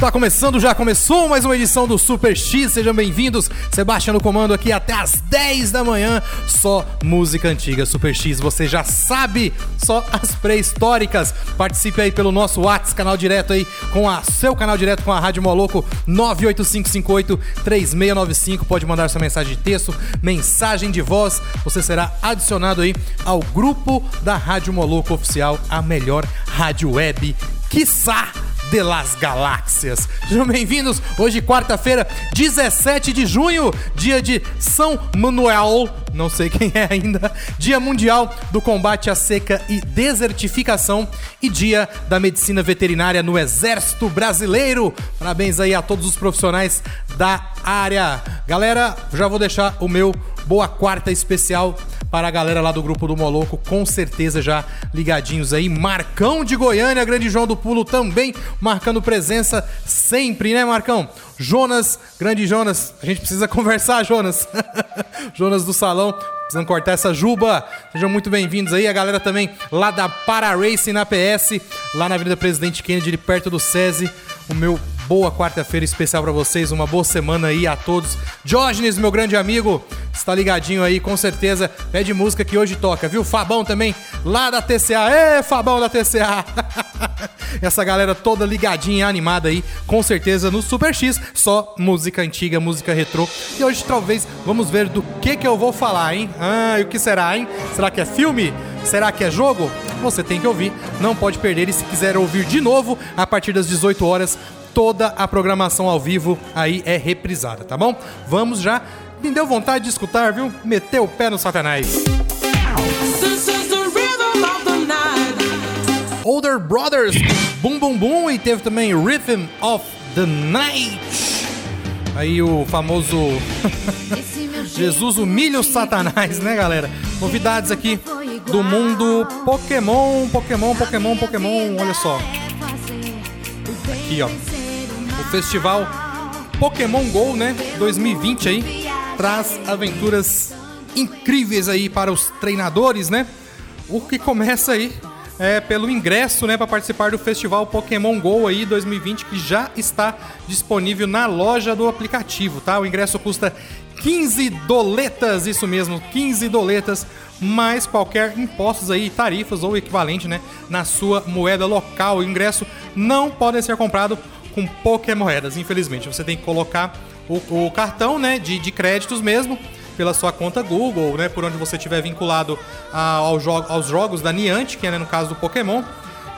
Está começando, já começou mais uma edição do Super X, sejam bem-vindos. Sebastião no comando aqui até às 10 da manhã, só música antiga. Super X, você já sabe, só as pré-históricas. Participe aí pelo nosso WhatsApp, canal direto aí, com a seu canal direto com a Rádio Moloco 985583695. Pode mandar sua mensagem de texto, mensagem de voz. Você será adicionado aí ao grupo da Rádio Moloco Oficial, a melhor rádio web, quiçá de las Galáxias. Sejam bem-vindos. Hoje, quarta-feira, 17 de junho, dia de São Manuel, não sei quem é ainda, Dia Mundial do Combate à Seca e Desertificação e Dia da Medicina Veterinária no Exército Brasileiro. Parabéns aí a todos os profissionais da área. Galera, já vou deixar o meu boa quarta especial para a galera lá do grupo do Moloco, com certeza já ligadinhos aí. Marcão de Goiânia, grande João do Pulo também marcando presença sempre, né, Marcão? Jonas, grande Jonas, a gente precisa conversar, Jonas. Jonas do salão, precisando cortar essa juba. Sejam muito bem-vindos aí, a galera também lá da Para Racing na PS, lá na Avenida Presidente Kennedy, perto do SESI. O meu boa quarta-feira especial pra vocês, uma boa semana aí a todos. Diógenes, meu grande amigo, está ligadinho aí, com certeza. Pede música que hoje toca, viu? Fabão também, lá da TCA. Ê, Fabão da TCA! Essa galera toda ligadinha, animada aí, com certeza no Super X, só música antiga, música retrô. E hoje talvez vamos ver do que que eu vou falar, hein? Ah, e o que será, hein? Será que é filme? Será que é jogo? Você tem que ouvir, não pode perder. E se quiser ouvir de novo, a partir das 18 horas, toda a programação ao vivo aí é reprisada, tá bom? Vamos já. Me deu vontade de escutar, viu? Meteu o pé no satanás. Older Brothers, Boom Boom Boom, e teve também Rhythm of the Night. Aí o famoso Jesus humilha o Satanás, né, galera? Novidades aqui do mundo Pokémon, Pokémon, Pokémon, Pokémon. Olha só, aqui ó, festival Pokémon Go, né, 2020 aí, traz aventuras incríveis aí para os treinadores, né? O que começa aí é pelo ingresso, né, para participar do festival Pokémon Go aí 2020 que já está disponível na loja do aplicativo, tá? O ingresso custa 15 doletas, isso mesmo, 15 doletas, mais qualquer impostos aí, tarifas ou equivalente, né, na sua moeda local. O ingresso não pode ser comprado com Pokémoedas, infelizmente. Você tem que colocar o, o cartão, né, de, de créditos mesmo, pela sua conta Google, né, por onde você estiver vinculado a- ao jo aos jogos da Niantic, que é né, no caso do Pokémon.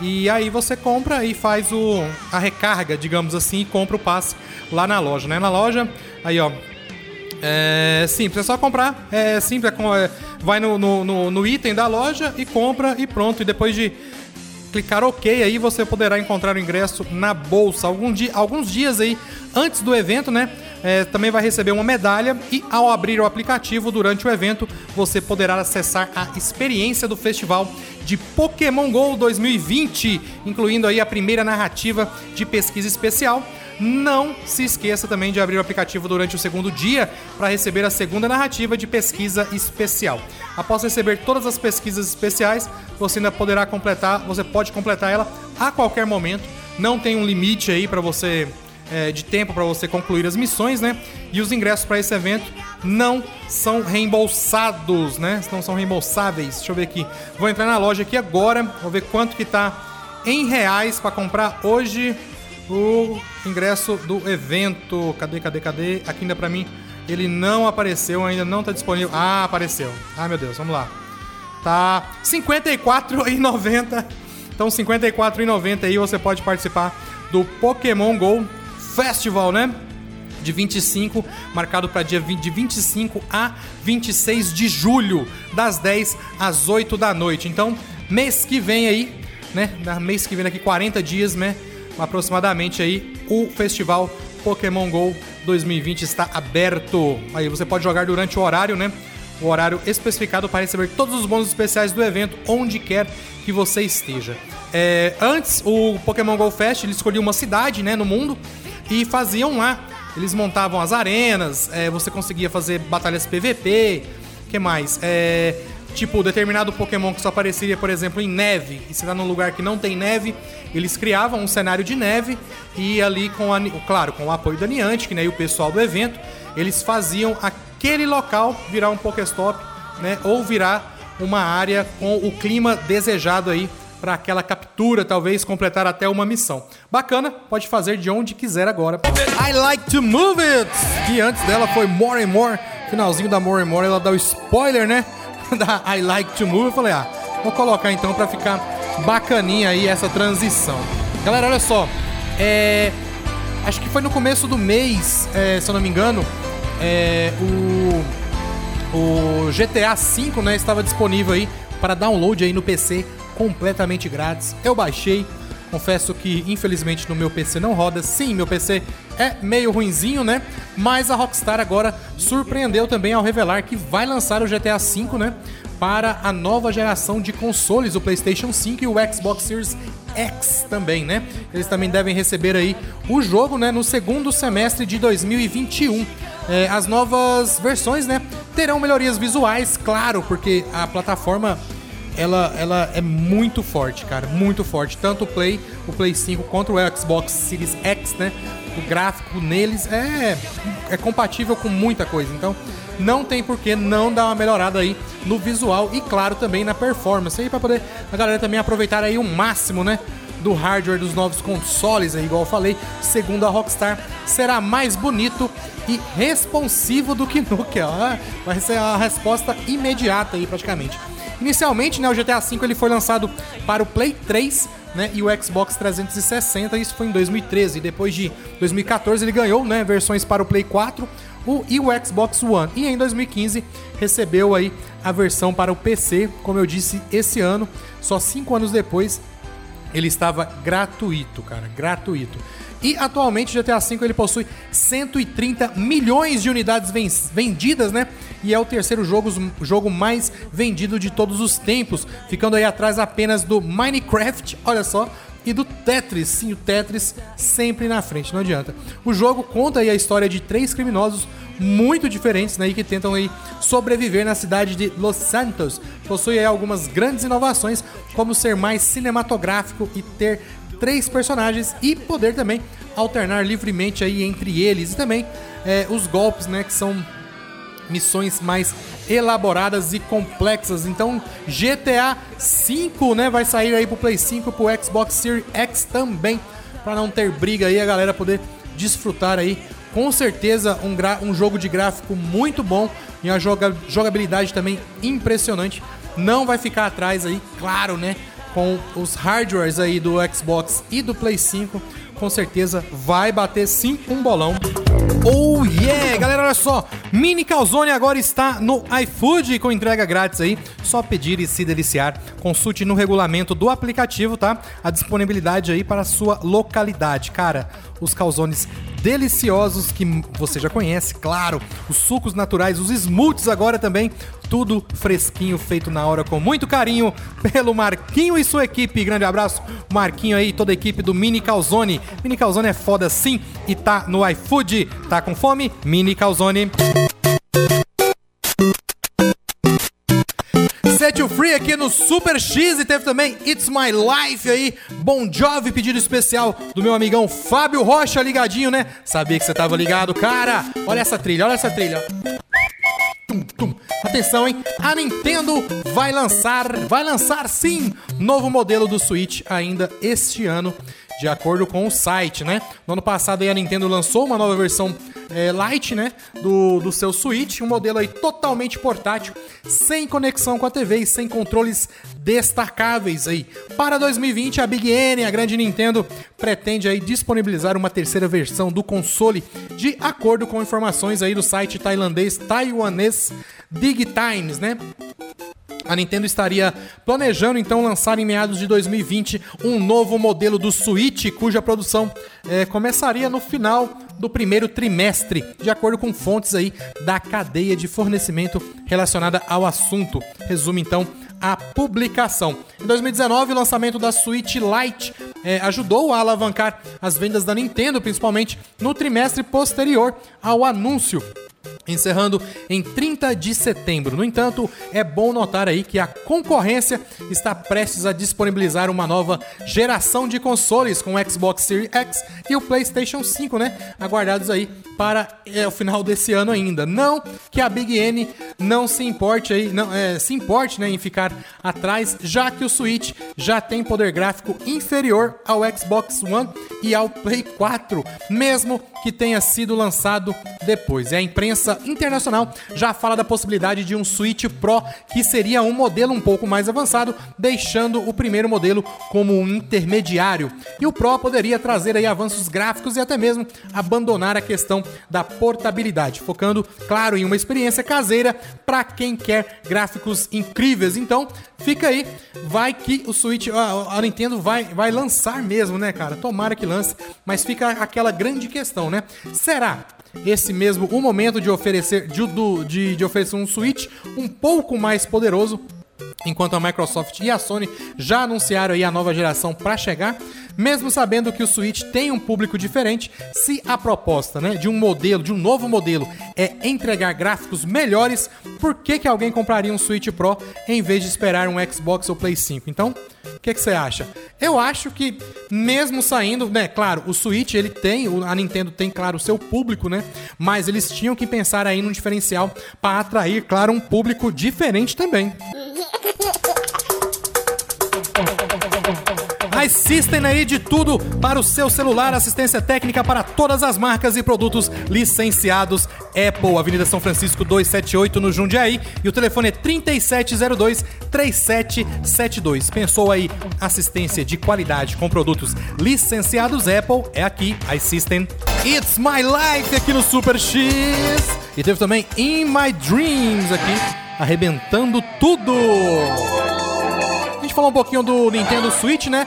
E aí você compra e faz o, a recarga, digamos assim, e compra o passe lá na loja, né? Na loja, aí ó, é simples, é só comprar. É simples, é é, vai no, no, no- no item da loja e compra e pronto. E depois de clicar OK, aí você poderá encontrar o ingresso na bolsa. Algum dia, alguns dias aí antes do evento, né? é, também vai receber uma medalha e ao abrir o aplicativo durante o evento, você poderá acessar a experiência do festival de Pokémon GO 2020, incluindo aí a primeira narrativa de pesquisa especial. Não se esqueça também de abrir o aplicativo durante o segundo dia para receber a segunda narrativa de pesquisa especial. Após receber todas as pesquisas especiais, você ainda poderá completar, você pode completar ela a qualquer momento. Não tem um limite aí para você é, de tempo para você concluir as missões, né? E os ingressos para esse evento não são reembolsados, né? Não são reembolsáveis. Deixa eu ver aqui. Vou entrar na loja aqui agora, vou ver quanto que tá em reais para comprar hoje o ingresso do evento. Cadê, cadê, cadê? Aqui ainda para mim ele não apareceu, ainda não tá disponível. Ah, apareceu. Ah, meu Deus, vamos lá. Tá R$ 54,90. Então, R$ 54,90 aí você pode participar do Pokémon GO Festival, né? De 25, marcado para dia 20, de 25 a 26 de julho, das 10 às 8 da noite. Então, mês que vem aí, né? Mês que vem, daqui 40 dias, né? Aproximadamente aí, o festival Pokémon GO 2020 está aberto. Aí você pode jogar durante o horário, né? O horário especificado para receber todos os bônus especiais do evento, onde quer que você esteja. É, antes, o Pokémon GO Fest ele escolhia uma cidade né, no mundo e faziam lá. Eles montavam as arenas, é, você conseguia fazer batalhas PVP. que mais? É, tipo, determinado Pokémon que só apareceria, por exemplo, em neve, e você tá num lugar que não tem neve, eles criavam um cenário de neve e ali com a, claro, com o apoio da Niantic, né, e o pessoal do evento, eles faziam aquele local virar um Pokéstop, né, ou virar uma área com o clima desejado aí para aquela captura, talvez completar até uma missão. Bacana, pode fazer de onde quiser agora. I like to move it! E antes dela foi More and More, finalzinho da More and More, ela dá o spoiler, né? Da I like to move. Eu falei, ah, vou colocar então para ficar bacaninha aí essa transição. Galera, olha só, é. Acho que foi no começo do mês, é, se eu não me engano, é, o, o GTA V né, estava disponível aí para download aí no PC completamente grátis. Eu baixei, confesso que infelizmente no meu PC não roda. Sim, meu PC é meio ruinzinho, né? Mas a Rockstar agora surpreendeu também ao revelar que vai lançar o GTA V, né? Para a nova geração de consoles, o PlayStation 5 e o Xbox Series X também, né? Eles também devem receber aí o jogo, né? No segundo semestre de 2021. É, as novas versões, né? Terão melhorias visuais, claro, porque a plataforma ela, ela é muito forte, cara, muito forte. Tanto o Play, o Play 5 quanto o Xbox Series X, né? O gráfico neles é, é compatível com muita coisa. Então, não tem por que não dar uma melhorada aí no visual e, claro, também na performance. Aí para poder a galera também aproveitar aí o máximo, né? Do hardware dos novos consoles, aí, igual eu falei, segundo a Rockstar, será mais bonito e responsivo do que nunca. ó. Vai ser a resposta imediata aí, praticamente. Inicialmente, né, o GTA V ele foi lançado para o Play 3 né, e o Xbox 360, isso foi em 2013. Depois de 2014 ele ganhou né, versões para o Play 4 o, e o Xbox One. E em 2015 recebeu aí a versão para o PC, como eu disse, esse ano, só cinco anos depois, ele estava gratuito, cara, gratuito. E atualmente o GTA V ele possui 130 milhões de unidades ven- vendidas, né? E é o terceiro jogo, jogo mais vendido de todos os tempos, ficando aí atrás apenas do Minecraft, olha só, e do Tetris. Sim, o Tetris sempre na frente, não adianta. O jogo conta aí a história de três criminosos muito diferentes, né, e que tentam aí sobreviver na cidade de Los Santos. Possui aí algumas grandes inovações, como ser mais cinematográfico e ter três personagens e poder também alternar livremente aí entre eles e também é, os golpes, né, que são missões mais elaboradas e complexas. Então, GTA 5, né, vai sair aí pro Play 5, pro Xbox Series X também, para não ter briga aí, a galera poder desfrutar aí. Com certeza um, um jogo de gráfico muito bom e uma joga- jogabilidade também impressionante. Não vai ficar atrás aí, claro, né? Com os hardwares aí do Xbox e do Play 5, com certeza vai bater sim um bolão. Oh yeah! Galera, olha só, Mini Calzone agora está no iFood com entrega grátis aí. Só pedir e se deliciar. Consulte no regulamento do aplicativo, tá? A disponibilidade aí para a sua localidade. Cara, os calzones deliciosos que você já conhece, claro. Os sucos naturais, os smoothies agora também. Tudo fresquinho, feito na hora com muito carinho pelo Marquinho e sua equipe. Grande abraço, Marquinho aí, toda a equipe do Mini Calzone. Mini Calzone é foda sim e tá no iFood. Tá com fome? Mini Calzone. Set You Free aqui no Super X e teve também It's My Life aí, Bon Jovi, pedido especial do meu amigão Fábio Rocha, ligadinho, né? Sabia que você tava ligado, cara. Olha essa trilha, olha essa trilha. Tum, tum. Atenção, hein? A Nintendo vai lançar, vai lançar sim, novo modelo do Switch ainda este ano, de acordo com o site, né? No ano passado a Nintendo lançou uma nova versão é, Lite, né? Do, do seu Switch, um modelo aí totalmente portátil, sem conexão com a TV e sem controles destacáveis aí. Para 2020, a Big N, a grande Nintendo, pretende aí disponibilizar uma terceira versão do console, de acordo com informações aí do site tailandês taiwanês Digitimes, né? A Nintendo estaria planejando então lançar em meados de 2020 um novo modelo do Switch, cuja produção eh, começaria no final do primeiro trimestre, de acordo com fontes aí da cadeia de fornecimento relacionada ao assunto. Resume então a publicação. Em 2019, o lançamento da Switch Lite eh, ajudou a alavancar as vendas da Nintendo, principalmente no trimestre posterior ao anúncio encerrando em 30 de setembro. No entanto, é bom notar aí que a concorrência está prestes a disponibilizar uma nova geração de consoles com o Xbox Series X e o PlayStation 5, né? Aguardados aí para é, o final desse ano ainda. Não que a Big N não se importe aí, não é, se importe, né, em ficar atrás, já que o Switch já tem poder gráfico inferior ao Xbox One e ao Play 4, mesmo que tenha sido lançado depois. E a imprensa internacional já fala da possibilidade de um Switch Pro, que seria um modelo um pouco mais avançado, deixando o primeiro modelo como um intermediário. E o Pro poderia trazer aí avanços gráficos e até mesmo abandonar a questão da portabilidade, focando, claro, em uma experiência caseira para quem quer gráficos incríveis. Então, fica aí, vai que o Switch, a, a Nintendo vai, vai lançar mesmo, né, cara? Tomara que lance, mas fica aquela grande questão, né? Será esse mesmo o momento de oferecer de, de, de oferecer um Switch um pouco mais poderoso Enquanto a Microsoft e a Sony já anunciaram aí a nova geração para chegar, mesmo sabendo que o Switch tem um público diferente, se a proposta né, de um modelo, de um novo modelo, é entregar gráficos melhores, por que, que alguém compraria um Switch Pro em vez de esperar um Xbox ou Play 5? Então, o que, você acha? Eu acho que, mesmo saindo, né, claro, o Switch ele tem, a Nintendo tem, claro, o seu público, né? Mas eles tinham que pensar aí num diferencial para atrair, claro, um público diferente também. A System aí de tudo para o seu celular, assistência técnica para todas as marcas e produtos licenciados Apple, Avenida São Francisco 278 no Jundiaí e o telefone é 3702 3772. Pensou aí assistência de qualidade com produtos licenciados Apple? É aqui, a System. It's My Life aqui no Super X. E teve também In My Dreams aqui, arrebentando tudo. A gente falou um pouquinho do Nintendo Switch, né?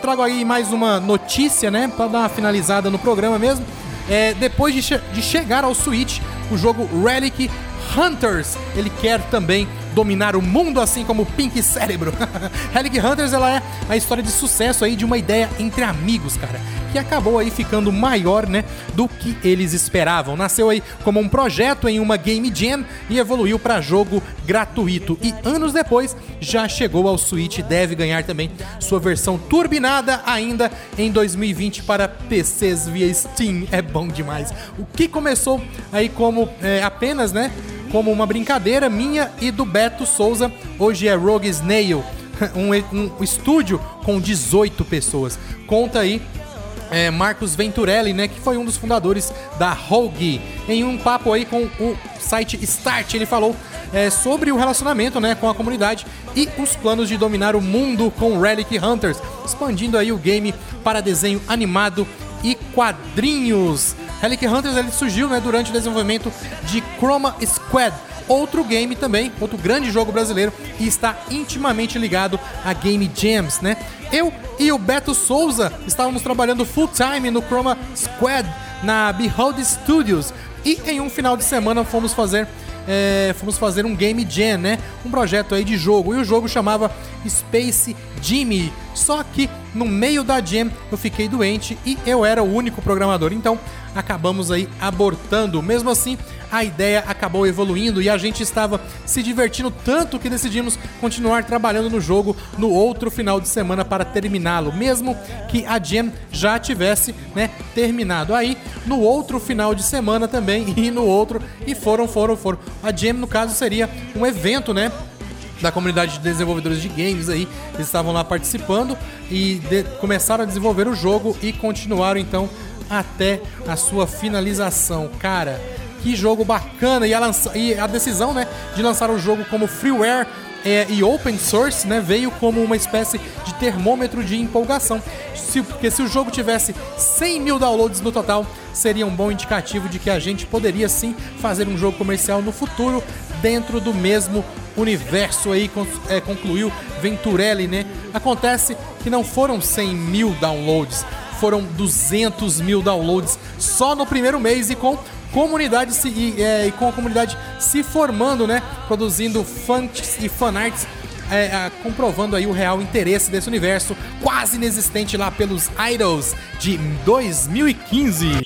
Trago aí mais uma notícia, né? Pra dar uma finalizada no programa mesmo. É, depois de, che- de chegar ao Switch, o jogo Relic Hunters, ele quer também dominar o mundo assim como Pink Cérebro. Relic Hunters, ela é a história de sucesso aí de uma ideia entre amigos, cara, que acabou aí ficando maior, né, do que eles esperavam. Nasceu aí como um projeto em uma Game Jam e evoluiu para jogo gratuito. E anos depois já chegou ao Switch e deve ganhar também sua versão turbinada ainda em 2020 para PCs via Steam. É bom demais. O que começou aí como é, apenas, né, como uma brincadeira minha e do Beto Souza, hoje é Rogue Snail, um, um estúdio com 18 pessoas. Conta aí é, Marcos Venturelli, né, que foi um dos fundadores da Rogue. Em um papo aí com o site Start, ele falou é, sobre o relacionamento, né, com a comunidade e os planos de dominar o mundo com Relic Hunters, expandindo aí o game para desenho animado e quadrinhos. Relic Hunters ele surgiu, né, durante o desenvolvimento de Chroma Squad, outro game também, outro grande jogo brasileiro e está intimamente ligado a Game Jams, né? Eu e o Beto Souza estávamos trabalhando full time no Chroma Squad na Behold Studios e em um final de semana fomos fazer é, fomos fazer um Game Jam, né? Um projeto aí de jogo. E o jogo chamava Space Jimmy. Só que no meio da Jam eu fiquei doente e eu era o único programador. Então acabamos aí abortando. Mesmo assim, a ideia acabou evoluindo e a gente estava se divertindo tanto que decidimos continuar trabalhando no jogo no outro final de semana para terminá-lo, mesmo que a Jam já tivesse, né, terminado. Aí, no outro final de semana também e no outro e foram, foram, foram. A Jam no caso seria um evento, né, da comunidade de desenvolvedores de games aí. Eles estavam lá participando e de- começaram a desenvolver o jogo e continuaram então até a sua finalização. Cara, que jogo bacana! E a, lança- e a decisão né, de lançar o jogo como freeware é, e open source né, veio como uma espécie de termômetro de empolgação. Se, porque se o jogo tivesse 100 mil downloads no total, seria um bom indicativo de que a gente poderia sim fazer um jogo comercial no futuro dentro do mesmo universo aí, é, concluiu Venturelli, né? Acontece que não foram 100 mil downloads, foram 200 mil downloads só no primeiro mês e com comunidade se, e, é, e com a comunidade se formando, né? Produzindo fãs e fanarts é, é, comprovando aí o real interesse desse universo quase inexistente lá pelos Idols de 2015.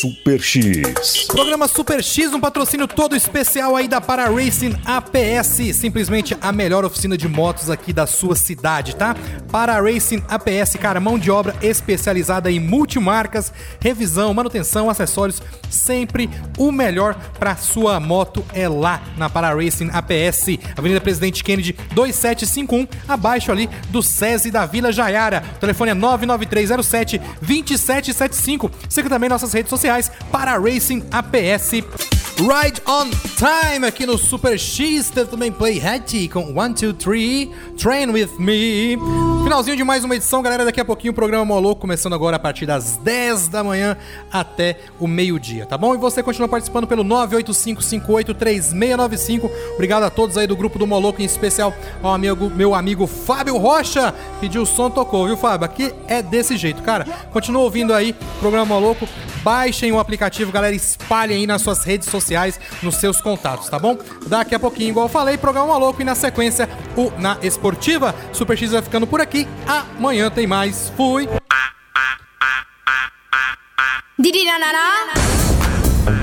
Super X. Programa Super X, um patrocínio todo especial aí da Para Racing APS, simplesmente a melhor oficina de motos aqui da sua cidade, tá? Para Racing APS, cara, mão de obra especializada em multimarcas, revisão, manutenção, acessórios, sempre o melhor para sua moto é lá na Para Racing APS, Avenida Presidente Kennedy 2751, abaixo ali do SESI da Vila Jaiara. O telefone é 99307 2775. Siga também nossas redes sociais para Racing APS. Ride on Time aqui no Super X. Teve também Play Hattie com 1, 2, 3. Train with me. Finalzinho de mais uma edição, galera. Daqui a pouquinho o programa Moloco começando agora a partir das 10 da manhã até o meio-dia, tá bom? E você continua participando pelo 985583695. Obrigado a todos aí do grupo do Moloco, em especial ao amigo, meu amigo Fábio Rocha. Pediu o som, tocou, viu, Fábio? Aqui é desse jeito, cara. Continua ouvindo aí o programa Moloco. Baixem o aplicativo, galera. Espalhem aí nas suas redes sociais, nos seus contatos, tá bom? Daqui a pouquinho, igual eu falei, programa Maluco e na sequência o Na Esportiva. Super X vai ficando por aqui. Amanhã tem mais. Fui!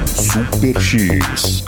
Super X.